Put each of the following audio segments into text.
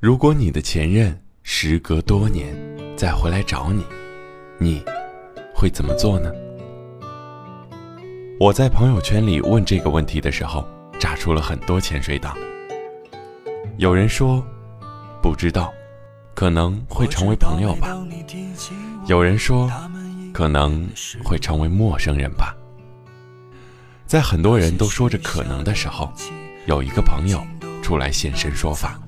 如果你的前任时隔多年再回来找你，你会怎么做呢？我在朋友圈里问这个问题的时候，炸出了很多潜水党。有人说不知道，可能会成为朋友吧；有人说可能会成为陌生人吧。在很多人都说着可能的时候，有一个朋友出来现身说法。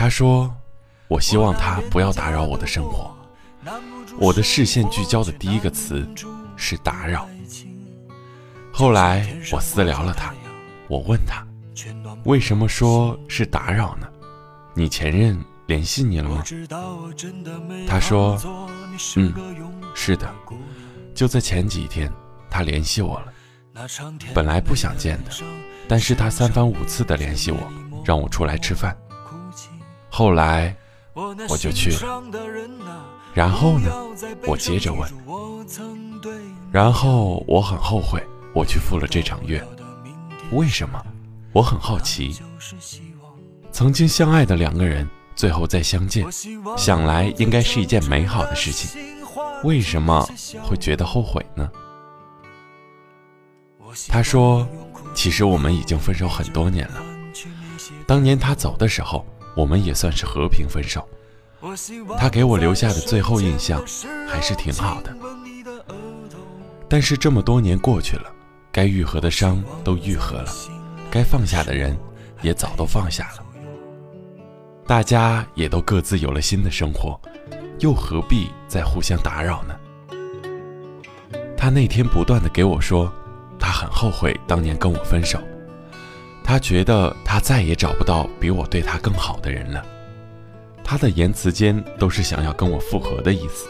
他说：“我希望他不要打扰我的生活。”我的视线聚焦的第一个词是“打扰”。后来我私聊了他，我问他：“为什么说是打扰呢？你前任联系你了吗？”他说：“嗯，是的，就在前几天，他联系我了。本来不想见的，但是他三番五次的联系我，让我出来吃饭。”后来我就去了，然后呢？我接着问，然后我很后悔我去赴了这场约，为什么？我很好奇。曾经相爱的两个人，最后再相见，想来应该是一件美好的事情，为什么会觉得后悔呢？他说，其实我们已经分手很多年了，当年他走的时候。我们也算是和平分手。他给我留下的最后印象还是挺好的。但是这么多年过去了，该愈合的伤都愈合了，该放下的人也早都放下了。大家也都各自有了新的生活，又何必再互相打扰呢？他那天不断的给我说，他很后悔当年跟我分手。他觉得他再也找不到比我对他更好的人了，他的言辞间都是想要跟我复合的意思。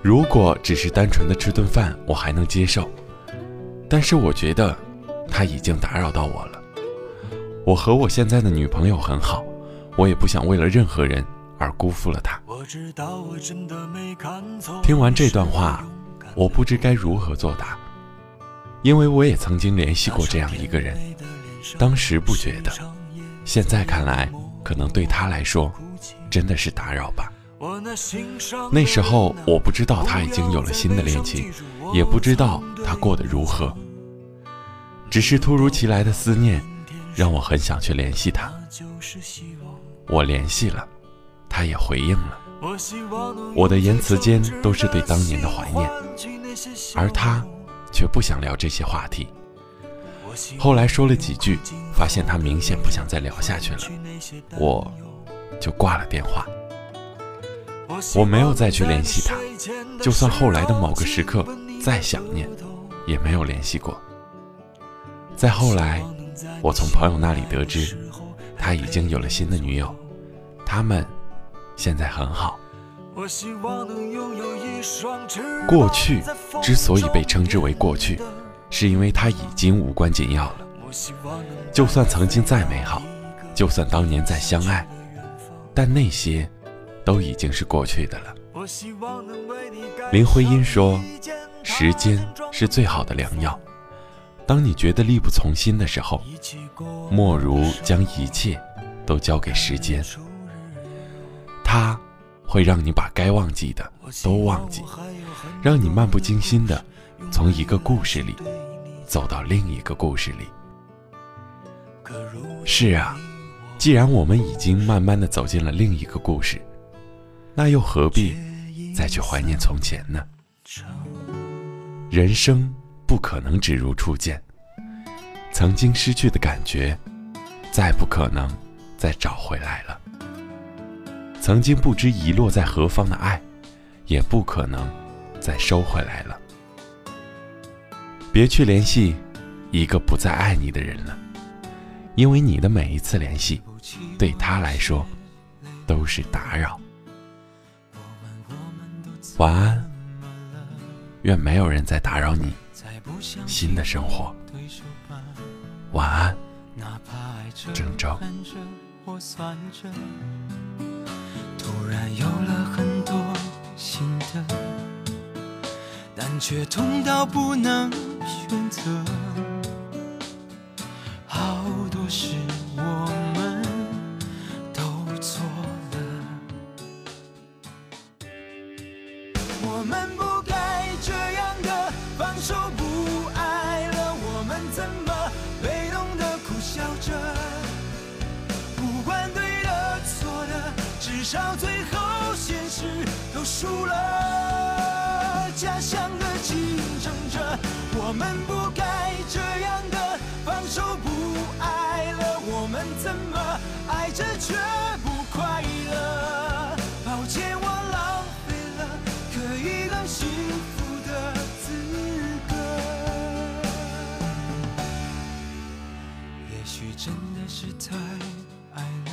如果只是单纯的吃顿饭，我还能接受，但是我觉得他已经打扰到我了。我和我现在的女朋友很好，我也不想为了任何人而辜负了她。听完这段话，我不知该如何作答。因为我也曾经联系过这样一个人，当时不觉得，现在看来，可能对他来说，真的是打扰吧。那时候我不知道他已经有了新的恋情，也不知道他过得如何，只是突如其来的思念，让我很想去联系他。我联系了，他也回应了，我的言辞间都是对当年的怀念，而他。却不想聊这些话题。后来说了几句，发现他明显不想再聊下去了，我就挂了电话。我没有再去联系他，就算后来的某个时刻再想念，也没有联系过。再后来，我从朋友那里得知，他已经有了新的女友，他们现在很好。过去之所以被称之为过去，是因为它已经无关紧要了。就算曾经再美好，就算当年再相爱，但那些都已经是过去的了。林徽因说：“时间是最好的良药。当你觉得力不从心的时候，莫如将一切都交给时间。他。”会让你把该忘记的都忘记，让你漫不经心的从一个故事里走到另一个故事里。是啊，既然我们已经慢慢的走进了另一个故事，那又何必再去怀念从前呢？人生不可能只如初见，曾经失去的感觉，再不可能再找回来了。曾经不知遗落在何方的爱，也不可能再收回来了。别去联系一个不再爱你的人了，因为你的每一次联系，对他来说都是打扰。晚安，愿没有人再打扰你新的生活。晚安，郑州。虽然有了很多新的，但却痛到不能选择。好多事至少最后现实都输了。家乡的竞争者，我们不该这样的放手不爱了。我们怎么爱着却不快乐？抱歉，我浪费了可以更幸福的资格。也许真的是太爱了，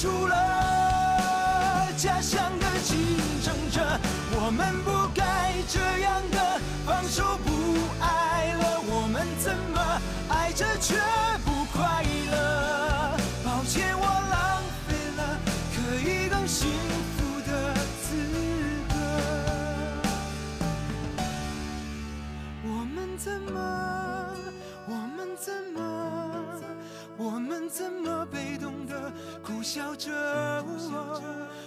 输了。家乡的竞争者，我们不该这样的放手不爱了。我们怎么爱着却不快乐？抱歉，我浪费了可以更幸福的资格。我们怎么？我们怎么？我们怎么被苦笑着？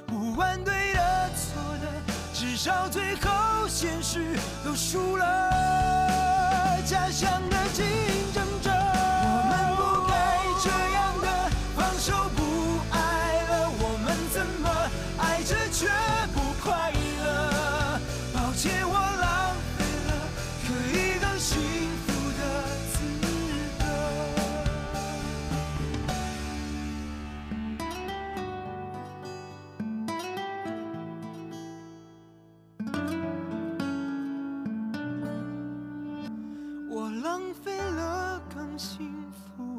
不管对的错的，至少最后现实都输了。我浪费了更幸福。